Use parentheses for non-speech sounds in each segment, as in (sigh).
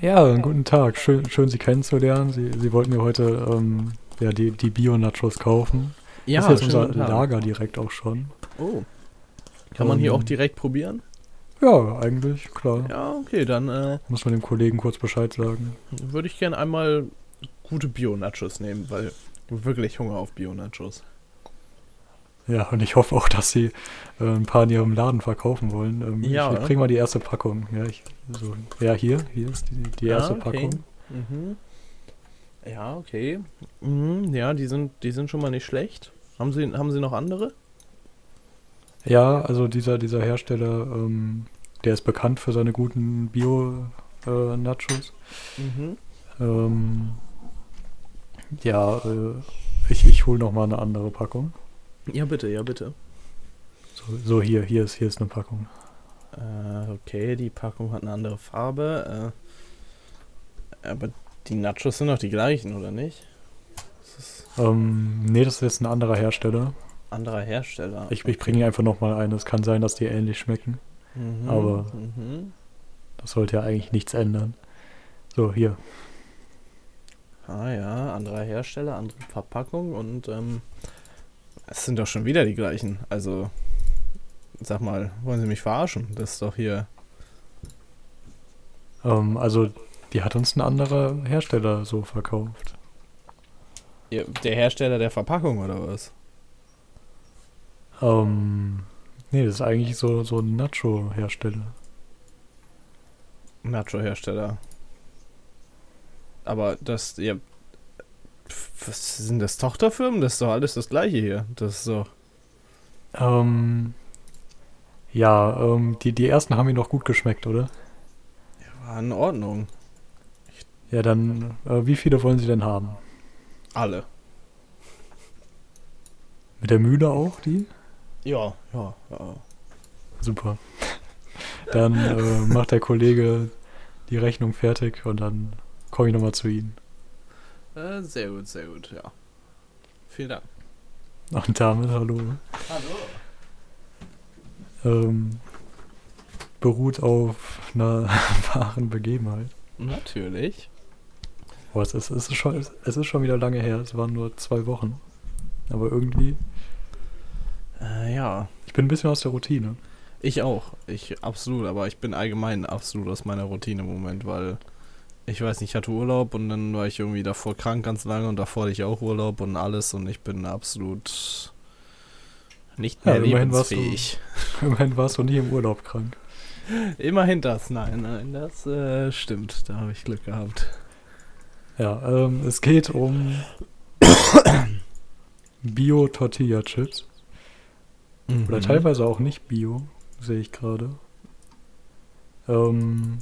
Ja, guten Tag. Schön, schön Sie kennenzulernen. Sie, Sie wollten mir heute ähm, ja, die, die Bio-Nachos kaufen. Ja, das ist jetzt unser. Lager direkt auch schon. Oh. Kann man hier Ähm, auch direkt probieren? Ja, eigentlich, klar. Ja, okay, dann äh, Muss man dem Kollegen kurz Bescheid sagen. würde ich gerne einmal gute Bio-Nachos nehmen, weil wirklich Hunger auf Bio-Nachos. Ja, und ich hoffe auch, dass Sie äh, ein paar in Ihrem Laden verkaufen wollen. Ähm, Ja. Ich, ich bringe mal die erste Packung. Ja, ich, so, ja hier, hier ist die, die erste Ah, okay. Packung. Mhm. Ja, okay. Mhm, ja, die sind, die sind schon mal nicht schlecht. Haben Sie, haben Sie noch andere? Ja, also dieser, dieser Hersteller, ähm, der ist bekannt für seine guten Bio-Nachos. Mhm. ähm, ja, äh, ich, ich hole noch mal eine andere Packung. Ja, bitte, ja, bitte. So, so hier, hier ist, hier ist eine Packung. Äh, okay, die Packung hat eine andere Farbe. Äh, aber die Nachos sind doch die gleichen, oder nicht? Das Ähm, nee, das ist jetzt ein anderer Hersteller. anderer Hersteller. Ich, ich bringe einfach noch mal eine. Es kann sein, dass die ähnlich schmecken. Mhm, aber- Mhm. Das sollte ja eigentlich nichts ändern. So, hier. Ah ja, anderer Hersteller, andere Verpackung und ähm, es sind doch schon wieder die gleichen. Also, sag mal, wollen Sie mich verarschen? Das ist doch hier. Ähm, also, die hat uns ein anderer Hersteller so verkauft. Ja, der Hersteller der Verpackung oder was? Ähm, nee, das ist eigentlich so, so ein Nacho-Hersteller. Nacho-Hersteller. Aber das, ja. Was sind das Tochterfirmen? Das ist doch alles das gleiche hier. Das ist doch. Ähm, ja, ähm, die, die ersten haben mir noch gut geschmeckt, oder? War in Ordnung. Ja, dann, äh, wie viele wollen Sie denn haben? Alle. Mit der Mühle auch, die? Ja, ja, ja. Super. Dann äh, macht der Kollege die Rechnung fertig und dann komme ich nochmal zu Ihnen. Äh, sehr gut, sehr gut, ja. Vielen Dank. Und damit hallo. Hallo. Ähm, beruht auf einer (laughs) wahren Begebenheit. Natürlich. Boah, es ist, es, ist schon, es ist schon wieder lange her. Es waren nur zwei Wochen. Aber irgendwie, Äh, ja. ich bin ein bisschen aus der Routine. Ich auch. Ich absolut, aber ich bin allgemein absolut aus meiner Routine im Moment, weil ich weiß nicht, ich hatte Urlaub und dann war ich irgendwie davor krank ganz lange und davor hatte ich auch Urlaub und alles und ich bin absolut nicht Ja, mehr immerhin warst du- lebensfähig. (laughs) Immerhin warst du nie im Urlaub krank. Immerhin das, nein, nein, das äh, stimmt. Da habe ich Glück gehabt. Ja, ähm, es geht um (coughs) Bio-Tortilla-Chips. Oder Mhm. teilweise auch nicht Bio, sehe ich gerade. Ähm,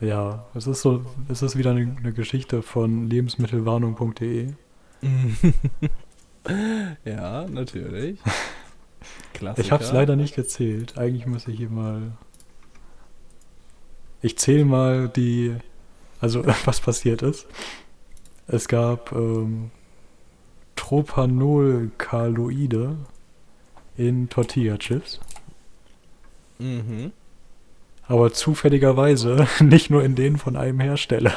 ja, es ist so, es ist wieder eine, eine Geschichte von lebensmittelwarnung.de. (laughs) ja, natürlich. (laughs) Klassiker. Ich habe es leider nicht gezählt. Eigentlich muss ich hier mal. Ich zähle mal die. Also, (laughs) was passiert ist. Es gab ähm, Tropanolkaloide in Tortilla-Chips. Mhm. Aber zufälligerweise (laughs) nicht nur in denen von einem Hersteller,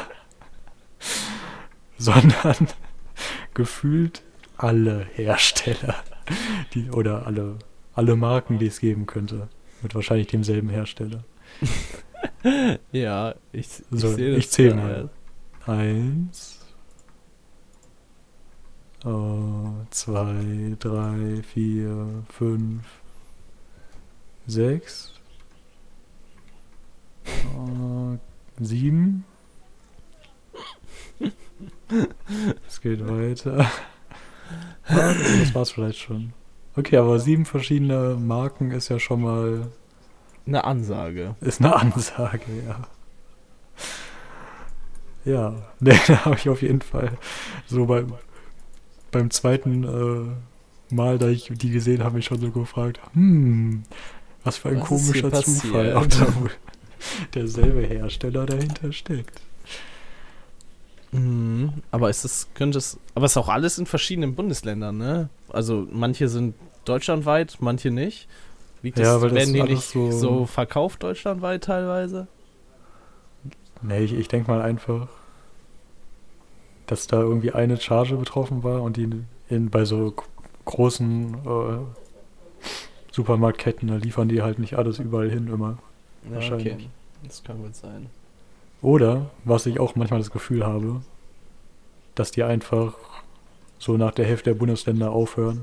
(laughs) sondern (laughs) gefühlt alle Hersteller, die, oder alle, alle Marken, die es geben könnte, mit wahrscheinlich demselben Hersteller. Ja, ich, ich So, sehe ich das zähl gerade. mal. Eins, äh, zwei, drei, vier, fünf, sechs, äh, sieben. Es geht weiter. Das, war's vielleicht schon. Okay, aber sieben verschiedene Marken ist ja schon mal Eine Ansage. ist eine Ansage, ja. Ja, (laughs) ne, da habe ich auf jeden Fall so beim, beim zweiten äh, Mal, da ich die gesehen habe, mich schon so gefragt, hm, was für ein Was komischer Zufall, ob da wohl derselbe Hersteller dahinter steckt. Mhm. Aber ist es, könnte es, aber es ist auch alles in verschiedenen Bundesländern, ne? Also manche sind deutschlandweit, manche nicht. Liegt Ja, das, weil das werden die alles nicht so- so, verkauft deutschlandweit teilweise? Nee, ich, ich denke mal einfach, dass da irgendwie eine Charge betroffen war und die in, bei so großen äh, Supermarktketten, da liefern die halt nicht alles überall hin immer. Wahrscheinlich. okay. Das kann gut sein. Oder, was ich auch manchmal das Gefühl habe, dass die einfach so nach der Hälfte der Bundesländer aufhören.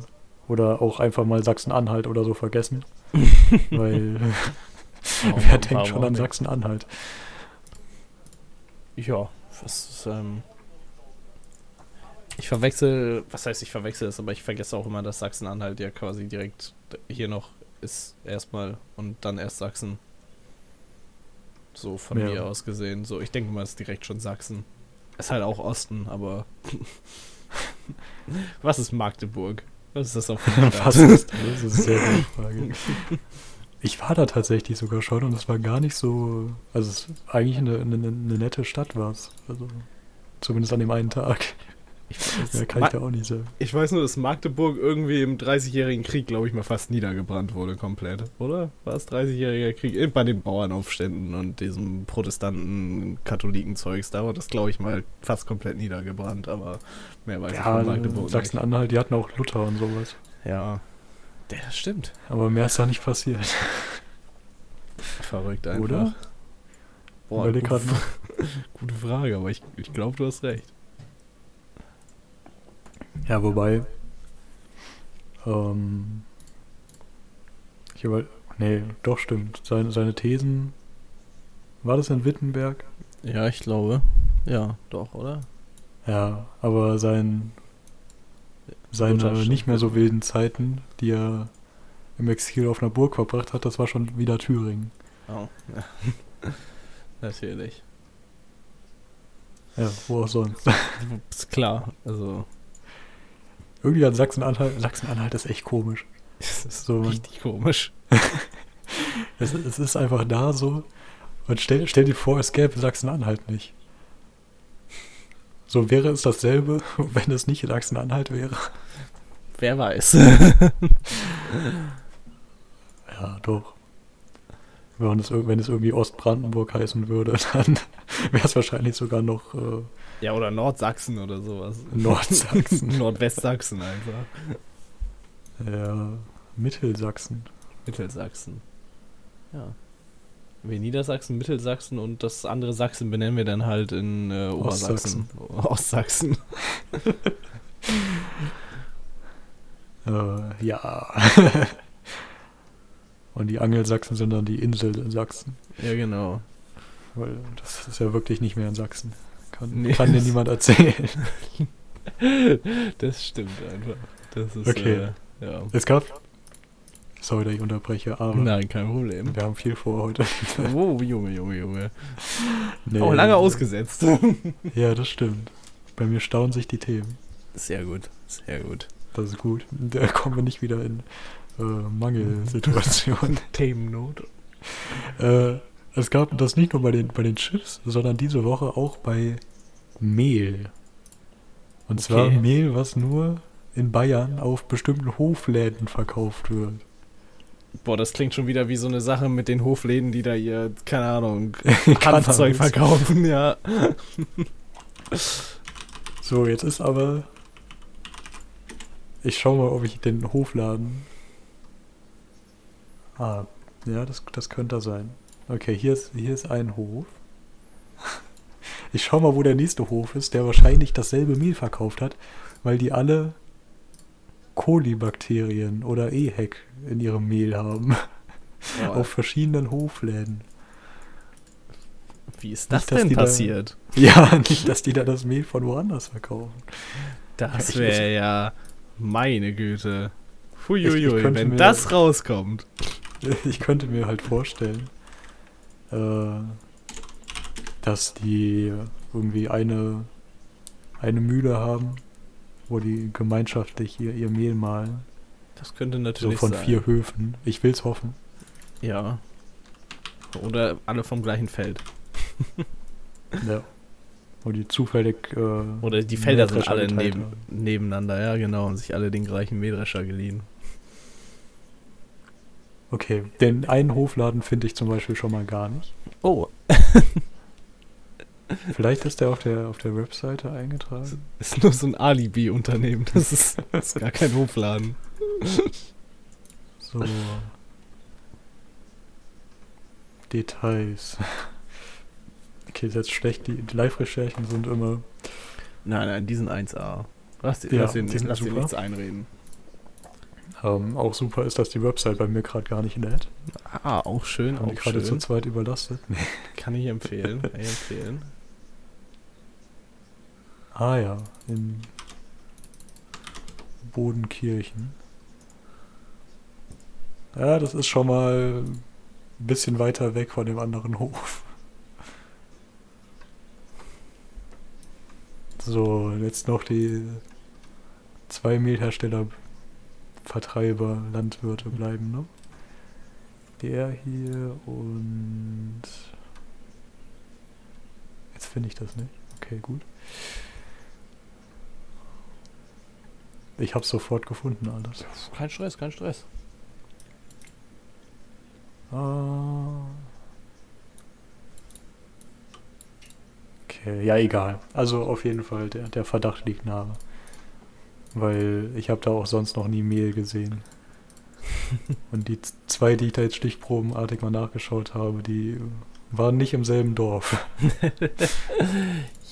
Oder auch einfach mal Sachsen-Anhalt oder so vergessen. (laughs) Weil Warum- (laughs) wer denkt schon an? Sachsen-Anhalt? Ja, das ist, ähm. Ich verwechsel, was heißt ich verwechsel es, aber ich vergesse auch immer, dass Sachsen-Anhalt ja quasi direkt hier noch ist, erstmal und dann erst Sachsen. So von Ja. mir aus gesehen. So, ich denke mal, es ist direkt schon Sachsen. Ist halt auch Osten, aber. (laughs) was ist Magdeburg? Was ist das (laughs) Stadt? Was ist das? Das ist eine sehr gute Frage. (laughs) Ich war da tatsächlich sogar schon und es war gar nicht so. Also, es ist eigentlich eine, eine, eine nette Stadt war es. Also, zumindest an dem einen Tag. Ich, weiß- Mehr kann ich da auch nicht sagen. ich weiß nur, dass Magdeburg irgendwie im 30-jährigen Krieg, glaube ich, mal fast niedergebrannt wurde, komplett. Oder? War es 30-jähriger Krieg? Bei den Bauernaufständen und diesem Protestanten, Katholiken-Zeugs, da wurde das, glaube ich, mal fast komplett niedergebrannt, aber mehr weiß ich Ja, von Magdeburg. Sachsen-Anhalt, die hatten auch Luther und sowas. Ja. Ja, das stimmt. Aber mehr ist da nicht passiert. (laughs) Verrückt einfach. Oder? Boah, Überleg gute, (laughs) gute Frage, aber ich, ich glaube, du hast recht. Ja, wobei. Ähm, ich über, nee, doch stimmt. Seine, seine Thesen. War das in Wittenberg? Ja, ich glaube. Ja, doch, oder? Ja, aber sein, seine nicht mehr so wilden Zeiten, die er im Exil auf einer Burg verbracht hat, das war schon wieder Thüringen. Oh, ja. (laughs) Natürlich. Ja, wo auch sonst. (laughs) Ist klar, also. Irgendwie an Sachsen-Anhalt, Sachsen-Anhalt ist echt komisch. Das ist So, richtig komisch. (laughs) Es, es ist einfach da so. Und stell, stell dir vor, es gäbe Sachsen-Anhalt nicht. So wäre es dasselbe, (laughs) wenn es nicht Sachsen-Anhalt wäre. Wer weiß. (laughs) Ja, doch. Wenn es, wenn es irgendwie Ostbrandenburg heißen würde, dann (laughs) wäre es wahrscheinlich sogar noch äh, ja, oder Nordsachsen oder sowas. Nordsachsen. (laughs) Nordwestsachsen einfach. ja, Mittelsachsen. Mittelsachsen. Ja. Wir Niedersachsen, Mittelsachsen und das andere Sachsen benennen wir dann halt in äh, Obersachsen. Ostsachsen. (laughs) Äh, ja. Und die Angelsachsen sind dann die Insel Sachsen. Ja, genau. Weil das ist ja wirklich nicht mehr in Sachsen. Kann, Nee, kann dir niemand erzählen. Das stimmt einfach. Das ist, Okay. äh, ja. Es gab. Sorry, dass ich unterbreche, aber Nein, kein Problem. wir haben viel vor heute. (laughs) Oh, Junge, Junge, Junge. Nee. Auch lange ausgesetzt. (laughs) Ja, das stimmt. Bei mir stauen sich die Themen. Sehr gut, sehr gut. Das ist gut. Da kommen wir nicht wieder in äh, Mangelsituationen. (laughs) Themennot. äh, es gab das nicht nur bei den, bei den Chips, sondern diese Woche auch bei Mehl. Und zwar Okay. Mehl, was nur in Bayern auf bestimmten Hofläden verkauft wird. Boah, das klingt schon wieder wie so eine Sache mit den Hofläden, die da ihr, keine Ahnung. (laughs) Hanfzeug verkaufen, ja. (laughs) So, jetzt ist aber. Ich schau mal, ob ich den Hofladen. Ah, ja, das, das könnte er sein. Okay, hier ist, hier ist ein Hof. Ich schau mal, wo der nächste Hof ist, der wahrscheinlich dasselbe Mehl verkauft hat, weil die alle Kolibakterien oder EHEC in ihrem Mehl haben. Boah, Auf verschiedenen Hofläden. wie ist das nicht, denn die da- passiert? Ja, nicht, dass die da das Mehl von woanders verkaufen. Das wäre ja meine Güte. Könnte wenn das (laughs) rauskommt. Ich könnte mir halt vorstellen, dass die irgendwie eine, eine Mühle haben, wo die gemeinschaftlich ihr, ihr Mehl mahlen. Das könnte So natürlich von sein. vier Höfen. Ich will's hoffen. Ja. Oder alle vom gleichen Feld. (laughs) Ja. Wo die zufällig. Äh, Oder die Felder sind alle neben, nebeneinander, ja genau, und sich alle den gleichen Mähdrescher geliehen. Okay, den einen Hofladen finde ich zum Beispiel schon mal gar nicht. Oh. (laughs) Vielleicht ist der auf der, auf der Webseite eingetragen. Ist nur so ein Alibi-Unternehmen. Das ist, das ist gar kein Hofladen. So. Details. Okay, ist jetzt schlecht. Die, die Live-Recherchen sind immer. Nein, nein, die sind 1A. Lass, dir- Ja, lass, dir, nichts einreden. Ähm, auch super ist, dass die Website bei mir gerade gar nicht lädt. Ah, auch schön, Haben die auch gerade zu zweit überlastet? Nee. Kann ich empfehlen, kann ich empfehlen. Ah ja, in Bodenkirchen. Ja, das ist schon mal ein bisschen weiter weg von dem anderen Hof. So, jetzt noch die zwei Mehlhersteller, Vertreiber, Landwirte bleiben, ne? Der hier und jetzt finde ich das nicht. Okay, gut. Ich habe sofort gefunden alles. Kein Stress, kein Stress. Ah. Okay, ja, egal. Also auf jeden Fall, der, der Verdacht liegt nahe. Weil ich habe da auch sonst noch nie Mehl gesehen. (laughs) Und die zwei, die ich da jetzt stichprobenartig mal nachgeschaut habe, die waren nicht im selben Dorf. (laughs)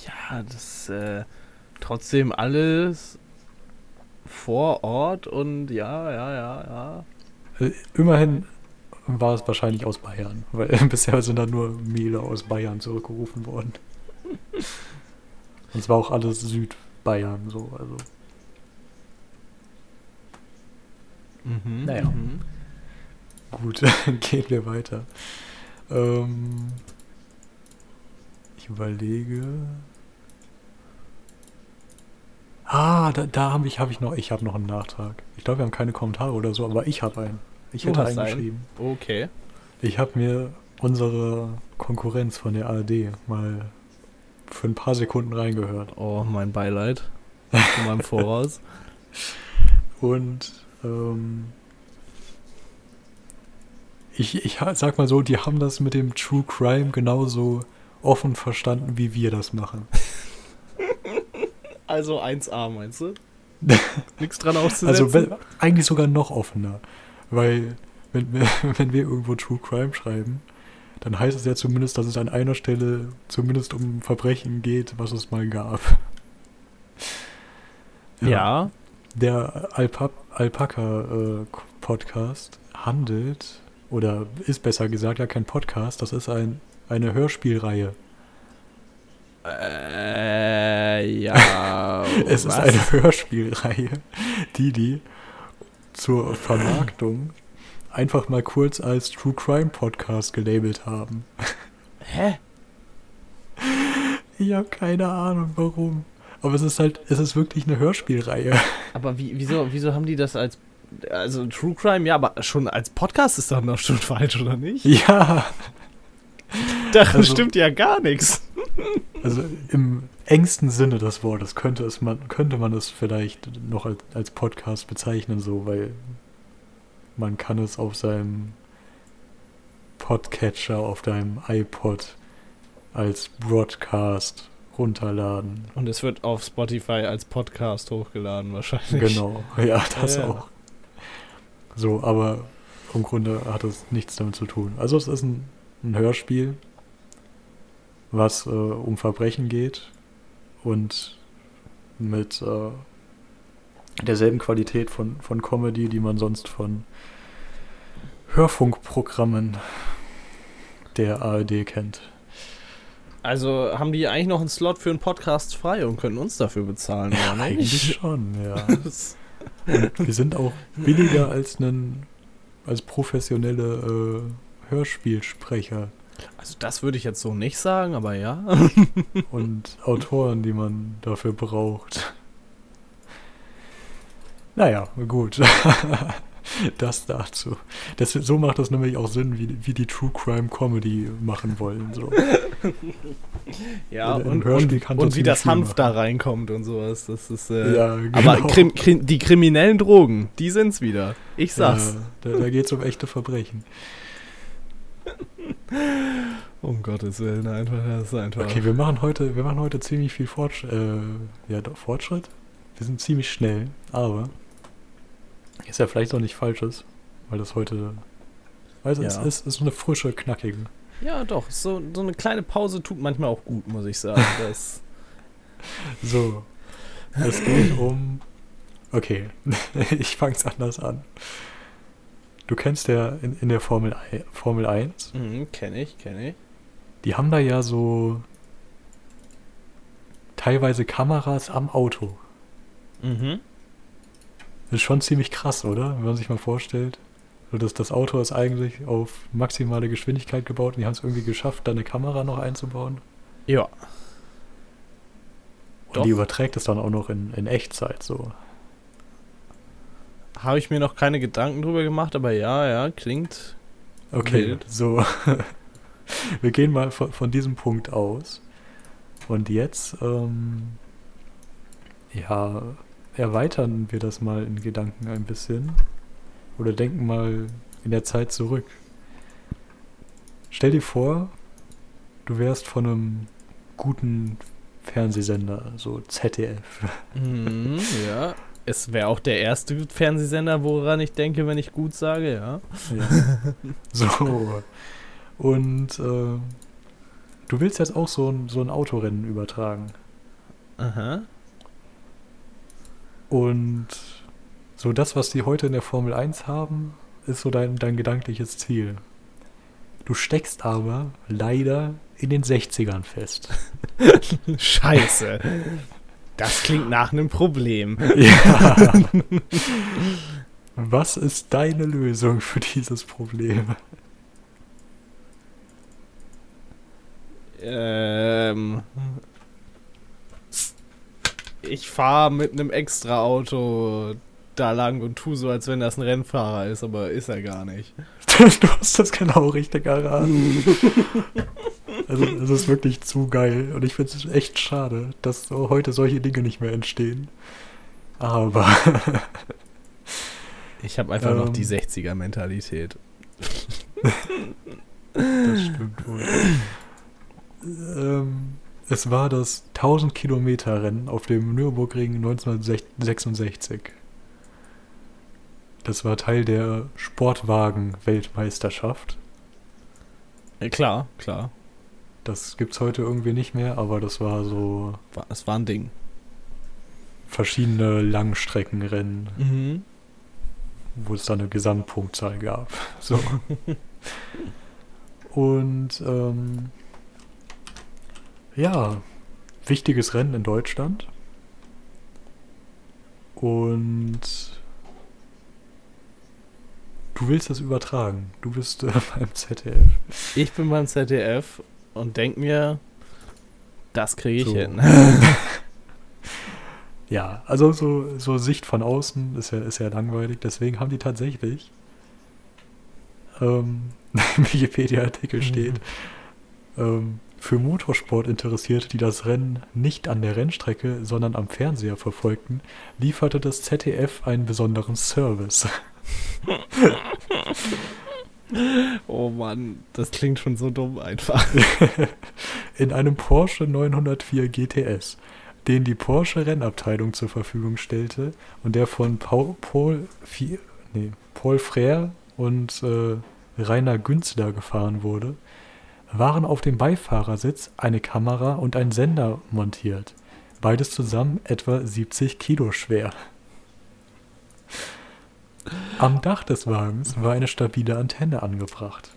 Ja, das äh, trotzdem alles vor Ort und ja, ja, ja, ja. Äh, Immerhin war es wahrscheinlich aus Bayern, (laughs) weil bisher sind da nur Mehle aus Bayern zurückgerufen worden. Und es war auch alles Südbayern so, also. Mhm, Naja. mhm. Gut, (laughs) gehen wir weiter. Ähm, ich überlege. Ah, da, da habe ich, hab ich noch, ich habe noch einen Nachtrag. Ich glaube, wir haben keine Kommentare oder so, aber ich habe einen. Ich Du hätte einen einen? geschrieben. Okay. Ich habe mir unsere Konkurrenz von der ARD mal für ein paar Sekunden reingehört. Oh, mein Beileid. Von meinem (laughs) Voraus. Und ähm, ich, ich sag mal so, die haben das mit dem True Crime genauso offen verstanden, wie wir das machen. (laughs) Also 1A, meinst du? (laughs) Nichts dran auszusetzen? Also wenn, eigentlich sogar noch offener. Weil wenn (laughs) wenn wir irgendwo True Crime schreiben, dann heißt es ja zumindest, dass es an einer Stelle zumindest um Verbrechen geht, was es mal gab. ja. Der Alpa Alpaka-Podcast handelt, oder ist besser gesagt ja kein Podcast, das ist ein, eine Hörspielreihe. Äh, ja. (laughs) es ist was? eine Hörspielreihe, die die zur Vermarktung einfach mal kurz als True Crime Podcast gelabelt haben. Hä? (laughs) Ich habe keine Ahnung warum. Aber es ist halt, es ist wirklich eine Hörspielreihe. (laughs) Aber wie, wieso, wieso haben die das als. Also True Crime, ja, aber schon als Podcast ist dann doch schon falsch, oder nicht? Ja, Daran Also- stimmt ja gar nichts. (laughs) also im engsten Sinne des Wortes könnte es man, könnte man es vielleicht noch als, als Podcast bezeichnen, so, weil man kann es auf seinem Podcatcher, auf deinem iPod als Broadcast runterladen. Und es wird auf Spotify als Podcast hochgeladen, wahrscheinlich. Genau, ja, das Ja. auch. So, aber im Grunde hat es nichts damit zu tun. Also es ist ein, ein Hörspiel, was äh, um Verbrechen geht und mit äh, derselben Qualität von, von Comedy, die man sonst von Hörfunkprogrammen der ARD kennt. Also haben die eigentlich noch einen Slot für einen Podcast frei und können uns dafür bezahlen, oder Eigentlich nicht? schon, ja. (laughs) Und wir sind auch billiger als einen als professionelle äh, Hörspielsprecher Also das würde ich jetzt so nicht sagen, aber ja. (laughs) und Autoren, die man dafür braucht. Naja, gut. (laughs) (laughs) das dazu. Das, so macht das nämlich auch Sinn, wie, wie die True Crime Comedy machen wollen. So. (laughs) Ja, In- in und, und, und wie das Hanf machen. da reinkommt und sowas. Das ist. Äh, Ja, Aber genau. Krim, Krim, die kriminellen Drogen, die sind's wieder. Ich sag's. Ja, da, da geht es um echte Verbrechen. (laughs) Um Gottes Willen, einfach, das ist einfach. Okay, wir machen heute, wir machen heute ziemlich viel Fortschritt. Äh, ja, doch, Fortschritt? Wir sind ziemlich schnell, aber ist ja vielleicht auch nicht falsches, weil das heute. Also Ja. es ist, ist eine frische, knackige. Ja, doch, so, so eine kleine Pause tut manchmal auch gut, muss ich sagen. (laughs) Das, So. Es geht um. Okay, (laughs) ich fang's anders an. Du kennst ja in, in der Formel, Formel 1, mhm, kenne ich, kenne ich. die haben da ja so teilweise Kameras am Auto. Mhm. Das ist schon ziemlich krass, oder? Wenn man sich mal vorstellt. So, dass das Auto ist eigentlich auf maximale Geschwindigkeit gebaut und die haben es irgendwie geschafft, da eine Kamera noch einzubauen. Ja. Und Doch. die überträgt es dann auch noch in, in Echtzeit so. Habe ich mir noch keine Gedanken drüber gemacht, aber ja, ja, klingt. Okay, Wild. so. (laughs) Wir gehen mal von, von diesem Punkt aus. Und jetzt, ähm, ja, erweitern wir das mal in Gedanken ein bisschen. Oder denken mal in der Zeit zurück. Stell dir vor, du wärst von einem guten Fernsehsender, so ZDF. Mhm, (laughs) ja. Es wäre auch der erste Fernsehsender, woran ich denke, wenn ich gut sage, ja. Ja. so. Und äh, du willst jetzt auch so ein, so ein Autorennen übertragen. Aha. Und so das, was die heute in der Formel 1 haben, ist so dein, dein gedankliches Ziel. Du steckst aber leider in den 60ern fest. (laughs) Scheiße. Das klingt nach einem Problem. ja. (laughs) Was ist deine Lösung für dieses Problem? Ähm. Ich fahre mit einem Extra-Auto da lang und tu so, als wenn das ein Rennfahrer ist, aber ist er gar nicht. (laughs) du hast das genau richtig erraten. (laughs) Also, es ist wirklich zu geil. Und ich finde es echt schade, dass so heute solche Dinge nicht mehr entstehen. Aber (laughs) Ich habe einfach noch Ähm. die 60er-Mentalität. das stimmt wohl. ähm, es war das 1000 Kilometer Rennen auf dem Nürburgring 1966. Das war Teil der Sportwagen-Weltmeisterschaft. Ja, klar, klar. Das gibt's heute irgendwie nicht mehr, aber das war so es war ein Ding. verschiedene Langstreckenrennen, Mhm. wo es dann eine Gesamtpunktzahl gab. So. (laughs) Und ähm, ja, wichtiges Rennen in Deutschland. Und du willst das übertragen. Du bist äh, (laughs) beim ZDF. Ich bin beim ZDF und denk mir, das kriege ich So. hin. (laughs) Ja, also so, so Sicht von außen ist ja, ist ja langweilig. Deswegen haben die tatsächlich ähm, (laughs) im Wikipedia-Artikel steht, ähm, für Motorsport-Interessierte, die das Rennen nicht an der Rennstrecke, sondern am Fernseher verfolgten, lieferte das ZDF einen besonderen Service. (laughs) oh Mann, das klingt schon so dumm einfach. (laughs) In einem Porsche 904 GTS, den die Porsche Rennabteilung zur Verfügung stellte und der von Paul, Paul, nee, Paul Frère und äh, Rainer Günzler gefahren wurde, waren auf dem Beifahrersitz eine Kamera und ein Sender montiert. Beides zusammen etwa 70 Kilo schwer. Am Dach des Wagens war eine stabile Antenne angebracht.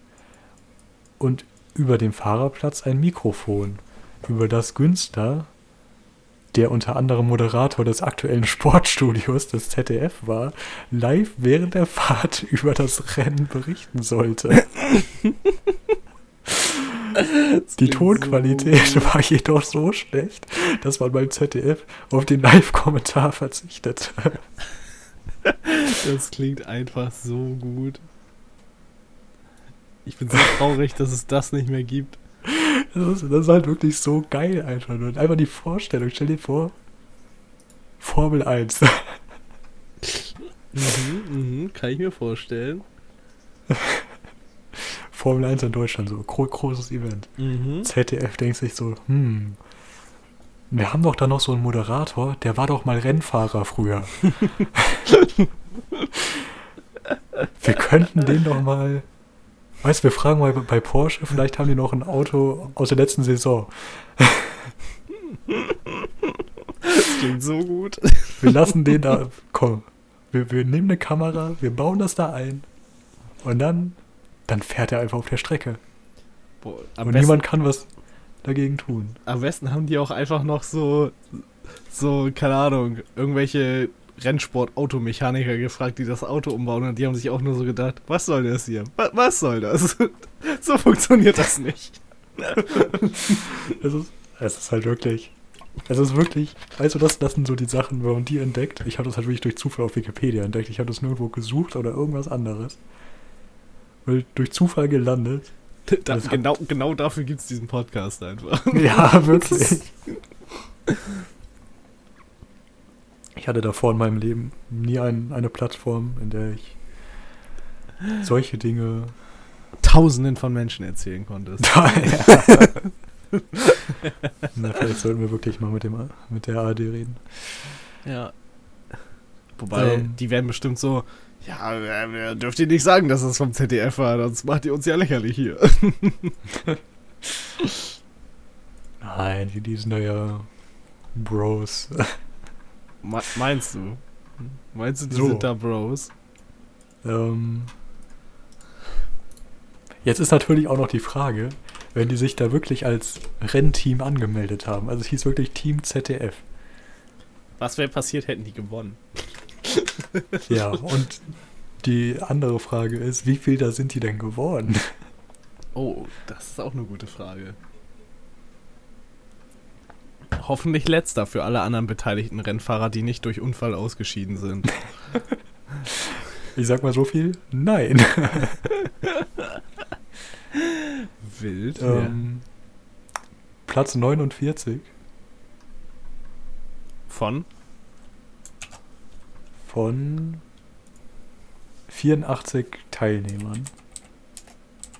Und über dem Fahrerplatz ein Mikrofon, über das Günster, der unter anderem Moderator des aktuellen Sportstudios des ZDF war, live während der Fahrt (laughs) über das Rennen berichten sollte. (laughs) Die Tonqualität war jedoch so schlecht, dass man beim ZDF auf den Live-Kommentar verzichtet. Das klingt einfach so gut. Ich bin so traurig, dass es das nicht mehr gibt. Das ist, das ist halt wirklich so geil einfach nur. Einfach die Vorstellung, stell dir vor, Formel 1. Mhm, mhm, kann ich mir vorstellen. (laughs) Formel 1 in Deutschland, so gro großes Event. Mhm. ZDF denkt sich so, hm, wir haben doch da noch so einen Moderator, der war doch mal Rennfahrer früher. (laughs) wir könnten den doch mal, weißt du, wir fragen mal bei Porsche, vielleicht haben die noch ein Auto aus der letzten Saison. Das klingt so gut. Wir lassen den da, komm, wir, wir nehmen eine Kamera, wir bauen das da ein und dann, dann fährt er einfach auf der Strecke. Boah, und besten, niemand kann was dagegen tun. am besten haben die auch einfach noch so, so, keine Ahnung, irgendwelche Rennsport-Automechaniker gefragt, die das Auto umbauen und die haben sich auch nur so gedacht, was soll das hier? Was, soll das? (laughs) so funktioniert das nicht. Es ist, es ist halt wirklich. Es ist wirklich, weißt du, das, das sind so die Sachen, wenn man die entdeckt. Ich habe das halt wirklich durch Zufall auf Wikipedia entdeckt. Ich habe das nirgendwo gesucht oder irgendwas anderes. Durch Zufall gelandet. Da, genau, genau dafür gibt es diesen Podcast einfach. (laughs) Ja, (laughs) wirklich. Ich hatte davor in meinem Leben nie ein, eine Plattform, in der ich solche Dinge. Tausenden von Menschen erzählen konntest. (laughs) Na, vielleicht sollten wir wirklich mal mit, dem, mit der ARD reden. Ja. Wobei, Ähm. die werden bestimmt so, ja, äh, dürft ihr nicht sagen, dass es vom ZDF war, sonst macht ihr uns ja lächerlich hier. (laughs) Nein, die, die sind da ja Bros. Me- meinst du? Meinst du, die So. sind da Bros? Ähm, jetzt ist natürlich auch noch die Frage, wenn die sich da wirklich als Rennteam angemeldet haben. Also es hieß wirklich Team ZDF. Was wäre passiert, hätten die gewonnen? (laughs) Ja, und die andere Frage ist, wie viel da sind die denn geworden? Oh, das ist auch eine gute Frage. Hoffentlich letzter für alle anderen beteiligten Rennfahrer, die nicht durch Unfall ausgeschieden sind. (laughs) Ich sag mal so viel, nein. (laughs) Wild. ähm, Platz 49 Von? Von 84 Teilnehmern.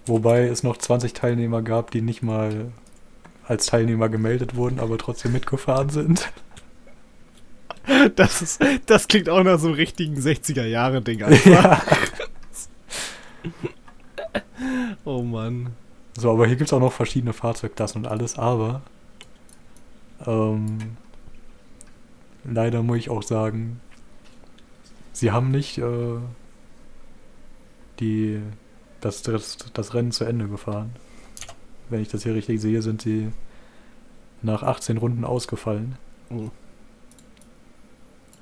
Wobei es noch 20 Teilnehmer gab, die nicht mal als Teilnehmer gemeldet wurden, aber trotzdem mitgefahren sind. Das, ist, das klingt auch nach so einem richtigen 60er-Jahre-Ding (laughs) einfach. ja. Oh Mann. So, aber hier gibt es auch noch verschiedene Fahrzeugklassen und alles, aber ähm, leider muss ich auch sagen, sie haben nicht äh, die, das, das, das Rennen zu Ende gefahren. Wenn ich das hier richtig sehe, sind sie nach 18 Runden ausgefallen. Oh.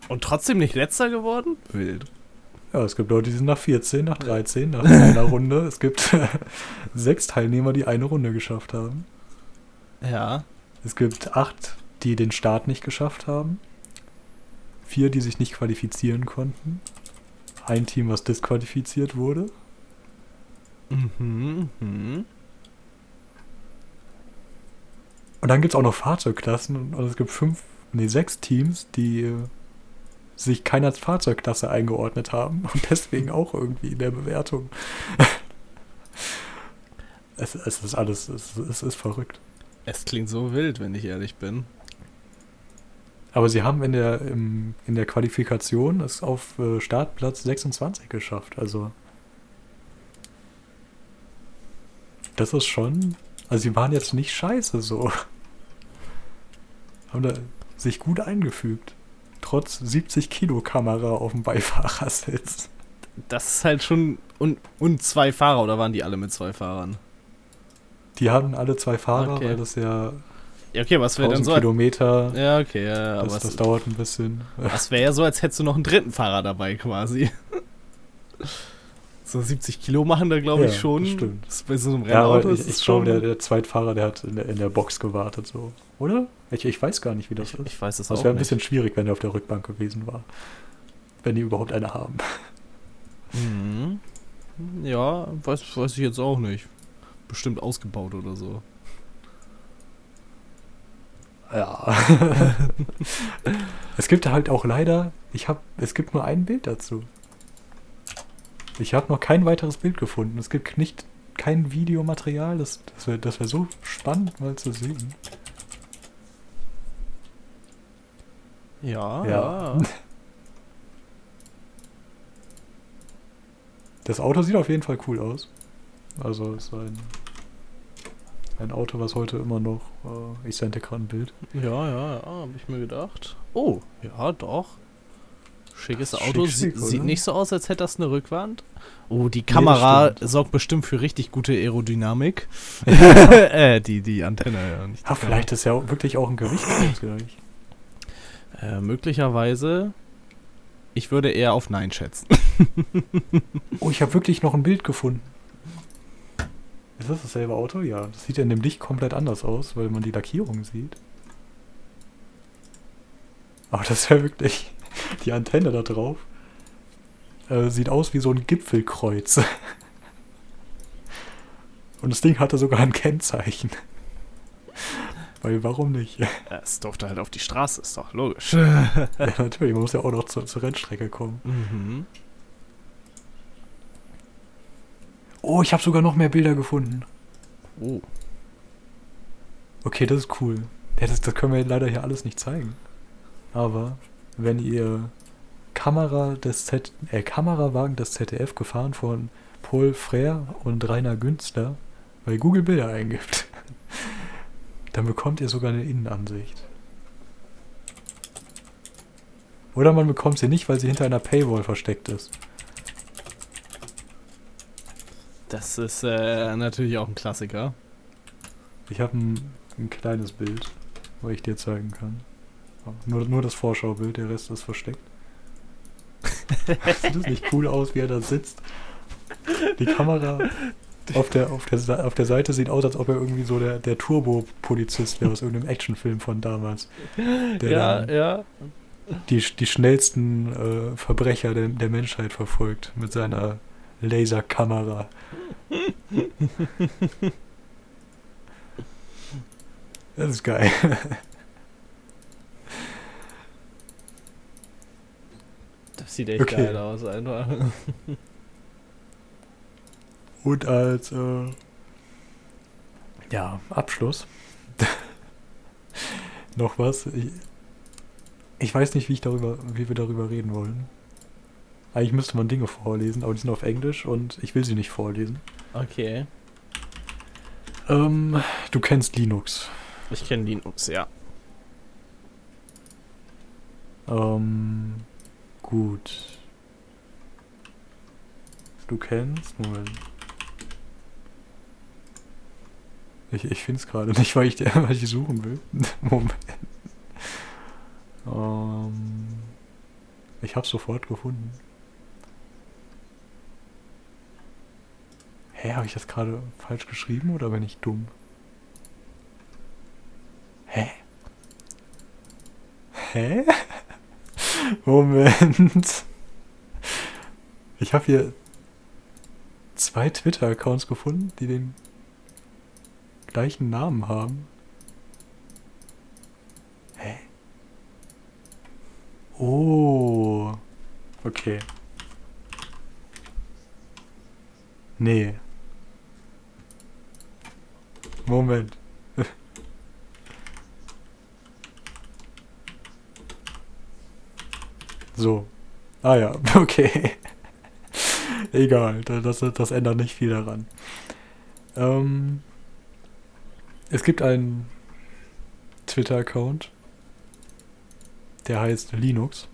Und trotzdem nicht letzter geworden? Wild. Ja, es gibt Leute, die sind nach 14, nach 13, nach einer (laughs) Runde. Es gibt (laughs) sechs Teilnehmer, die eine Runde geschafft haben. Ja. Es gibt acht, die den Start nicht geschafft haben. Vier, die sich nicht qualifizieren konnten. Ein Team, was disqualifiziert wurde. Mhm, mhm. Und dann gibt es auch noch Fahrzeugklassen. Und es gibt fünf, nee, sechs Teams, die äh, sich keiner Fahrzeugklasse eingeordnet haben. (laughs) Und deswegen auch irgendwie in der Bewertung. (laughs) es, es ist alles, es, es ist verrückt. Es klingt so wild, wenn ich ehrlich bin. Aber sie haben in der, im, in der Qualifikation es auf äh, Startplatz 26 geschafft. Also. Das ist schon. Also sie waren jetzt nicht scheiße so. (laughs) Haben da sich gut eingefügt. Trotz 70 Kilo Kamera auf dem Beifahrersitz. Das ist halt schon. Und, und zwei Fahrer, oder waren die alle mit zwei Fahrern? Die hatten alle zwei Fahrer, Okay. weil das ja Ja, okay, was wäre denn 1000 so? Kilometer. Ja, okay, ja, ja, aber das, das dauert ein bisschen. das wäre ja so, als hättest du noch einen dritten Fahrer dabei quasi. So 70 Kilo machen da, glaube Ja, ich, schon. das stimmt. Das bei so einem Ja, Rennauto ist ich, ich schon. glaube, der, der Zweitfahrer, der hat in der, in der Box gewartet, so. Oder? Ich, ich weiß gar nicht, wie das ist. ich weiß es Das auch wäre ein bisschen schwierig, wenn er auf der Rückbank gewesen war. Wenn die überhaupt eine haben. Mhm. Ja, weiß, weiß ich jetzt auch nicht. Bestimmt ausgebaut oder so. Ja. (laughs) es gibt halt auch leider, ich habe, es gibt nur ein Bild dazu. Ich habe noch kein weiteres Bild gefunden. Es gibt nicht kein Videomaterial. Das, das wäre wär so spannend mal zu sehen. Ja, Ja. ja. Das Auto sieht auf jeden Fall cool aus. Also es ist ein, ein Auto, was heute immer noch. Äh, ich sende gerade ein Bild. Ja, ja, ja, habe ich mir gedacht. Oh, ja, doch. Schickes Schick, Auto. schick, Sie oder? sieht nicht so aus, als hätte das eine Rückwand. Oh, die Kamera stimmt. sorgt bestimmt für richtig gute Aerodynamik. (laughs) äh, die, die Antenne. ja, nicht Ah, vielleicht ist ja wirklich auch ein. Kamera. Äh, möglicherweise. Ich würde eher auf Nein schätzen. (laughs) Oh, ich habe wirklich noch ein Bild gefunden. Ist das dasselbe Auto? Ja. Das sieht ja in dem Licht komplett anders aus, weil man die Lackierung sieht. Aber das ist ja wirklich (laughs) die Antenne da drauf. Äh, sieht aus wie so ein Gipfelkreuz. (laughs) Und das Ding hatte sogar ein Kennzeichen. (laughs) Weil warum nicht? Ja, Es durfte halt auf die Straße, ist doch logisch. natürlich, man muss ja auch noch zur, zur Rennstrecke kommen. mhm. Oh, ich habe sogar noch mehr Bilder gefunden. Oh. Okay, das ist cool. Ja, das, das können wir leider hier alles nicht zeigen. Aber wenn ihr Kamera des Z äh, Kamerawagen des ZDF gefahren von Paul Frère und Rainer Günstler bei Google Bilder eingibt, (laughs) dann bekommt ihr sogar eine Innenansicht. Oder man bekommt sie nicht, weil sie hinter einer Paywall versteckt ist. Das ist äh, natürlich auch ein Klassiker. Ich habe ein, ein kleines Bild, was ich dir zeigen kann. Aber Nur, nur das Vorschaubild, der Rest ist versteckt. Sieht das nicht cool aus, wie er da sitzt? Die Kamera auf der, auf, der, auf der Seite sieht aus, als ob er irgendwie so der, der Turbo-Polizist wäre aus irgendeinem Actionfilm von damals. Der ja, ja. die, die schnellsten äh, Verbrecher der, der Menschheit verfolgt mit seiner Laserkamera. Das ist geil. Das sieht echt Okay. geil aus, einfach. Und als äh, ja, Abschluss (laughs) noch was. Ich, ich weiß nicht, wie ich darüber, wie wir darüber reden wollen. Eigentlich müsste man Dinge vorlesen, aber die sind auf Englisch und ich will sie nicht vorlesen. Okay. Ähm, du kennst Linux. Ich kenne Linux, ja. Ähm, gut. Du kennst, Moment. Ich, ich finde es gerade nicht, weil ich, (laughs) weil ich suchen will. (laughs) Moment. Ähm, ich habe sofort gefunden. Hä, habe ich das gerade falsch geschrieben oder bin ich dumm? Hä? Hä? (laughs) Moment. Ich habe hier zwei Twitter-Accounts gefunden, die den gleichen Namen haben. Hä? Oh. Okay. Nee. Moment. (laughs) So. Ah ja, (laughs) okay. Egal, da- das, das ändert nicht viel daran. Ähm, es gibt einen Twitter-Account, der heißt Linux.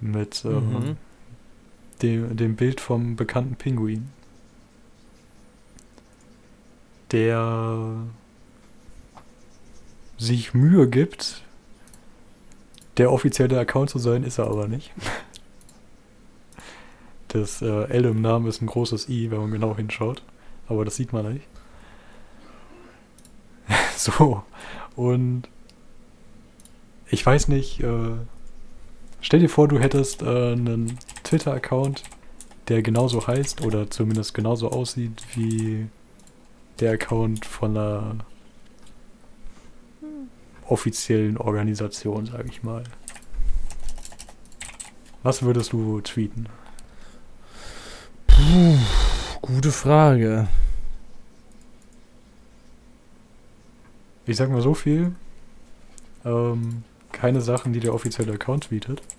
Mit äh, Mhm. dem, dem Bild vom bekannten Pinguin. Der sich Mühe gibt, der offizielle Account zu sein, ist er aber nicht. (laughs) Das äh, L im Namen ist ein großes I, wenn man genau hinschaut. Aber das sieht man nicht. (laughs) so. Und ich weiß nicht, äh, stell dir vor, du hättest äh, einen Twitter-Account, der genauso heißt oder zumindest genauso aussieht wie der Account von einer offiziellen Organisation, sage ich mal. Was würdest du tweeten? Puh, Gute Frage. Ich sag mal so viel. Ähm, keine Sachen, die der offizielle Account bietet. (laughs)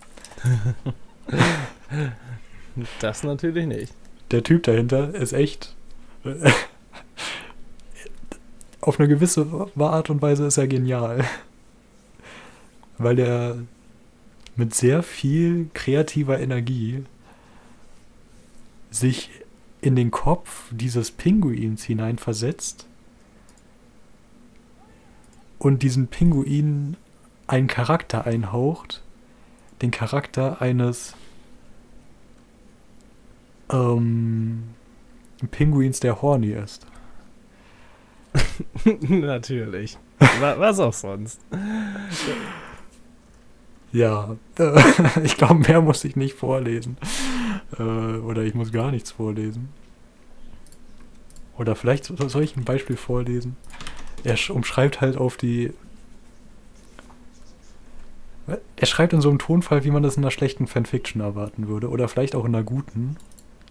Das natürlich nicht. Der Typ dahinter ist echt. Auf eine gewisse Art und Weise ist er genial. (laughs) Weil er mit sehr viel kreativer Energie sich in den Kopf dieses Pinguins hineinversetzt und diesen Pinguin einen Charakter einhaucht, den Charakter eines ähm, Pinguins, der horny ist. (laughs) Natürlich. Wa- Was auch sonst. Ja, (laughs) ich glaube, mehr muss ich nicht vorlesen. Äh, oder ich muss gar nichts vorlesen. Oder vielleicht so- soll ich ein Beispiel vorlesen? Er sch- umschreibt halt auf die. Er schreibt in so einem Tonfall, wie man das in einer schlechten Fanfiction erwarten würde. Oder vielleicht auch in einer guten.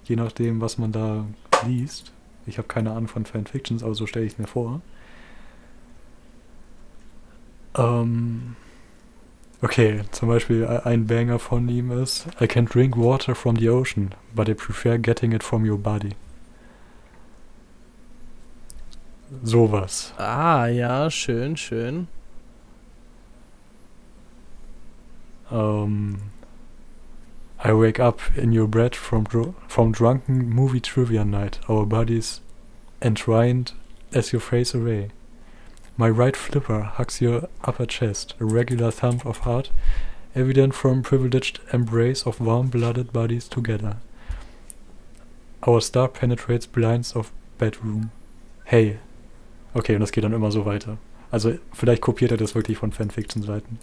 Je nachdem, was man da liest. Ich habe keine Ahnung von Fanfictions, aber so stelle ich es mir vor. Ähm. Okay, zum Beispiel e- ein Banger von ihm ist I can drink water from the ocean, but I prefer getting it from your body. Sowas. Ah, ja, schön, schön. Um, I wake up in your bed from dr from drunken movie trivia night. Our bodies entwined as you face away. My right flipper hugs your upper chest, a regular thump of heart, evident from privileged embrace of warm-blooded bodies together. Our star penetrates blinds of bedroom. Hey. Okay, und das geht dann immer so weiter. Also vielleicht kopiert er das wirklich von Fanfiction-Seiten.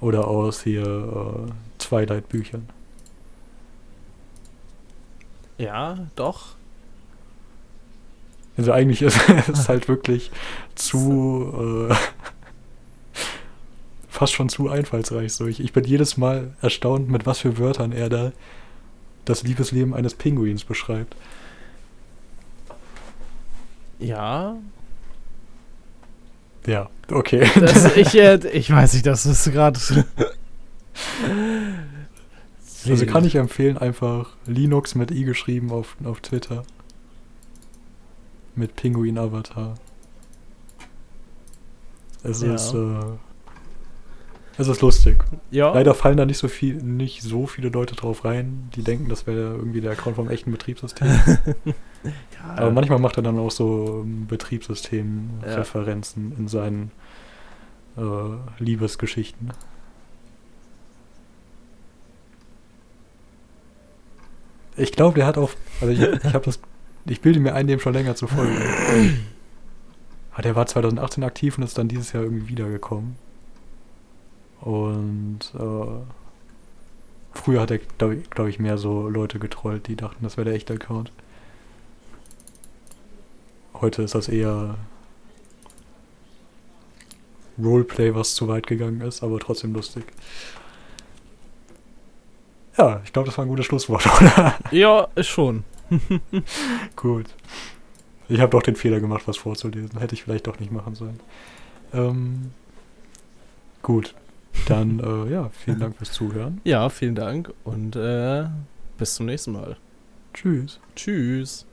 Oder aus hier äh, Twilight-Büchern. Ja, doch. Also eigentlich ist (laughs) es halt wirklich zu äh, fast schon zu einfallsreich. So, ich, ich bin jedes Mal erstaunt, mit was für Wörtern er da das Liebesleben eines Pinguins beschreibt. Ja. Ja, okay. Das, (laughs) ich, äh, ich weiß nicht, das ist gerade. (laughs) also kann ich empfehlen, einfach Linux mit i geschrieben auf, auf Twitter. Mit Pinguin-Avatar. Es Ja. ist äh, es ist lustig. Ja. Leider fallen da nicht so viel, nicht so viele Leute drauf rein, die denken, das wäre irgendwie der Account vom echten Betriebssystem. ja, (laughs) Aber manchmal macht er dann auch so ähm, Betriebssystem-Referenzen in seinen äh, Liebesgeschichten. Ich glaube, der hat auch, also ich, ich habe das, ich bilde mir ein, dem schon länger zu folgen. Aber der war 2018 aktiv und ist dann dieses Jahr irgendwie wiedergekommen. Und äh, früher hat er, glaube glaub ich, mehr so Leute getrollt, die dachten, das wäre der echte Account. Heute ist das eher Roleplay, was zu weit gegangen ist, aber trotzdem lustig. Ja, ich glaube, das war ein gutes Schlusswort, (laughs) oder? ja, ist schon. (laughs) Gut. Ich habe doch den Fehler gemacht, was vorzulesen. Hätte ich vielleicht doch nicht machen sollen. Ähm, gut. Dann, (laughs) äh, ja, vielen Dank fürs Zuhören. Ja, vielen Dank und äh, bis zum nächsten Mal. Tschüss. Tschüss.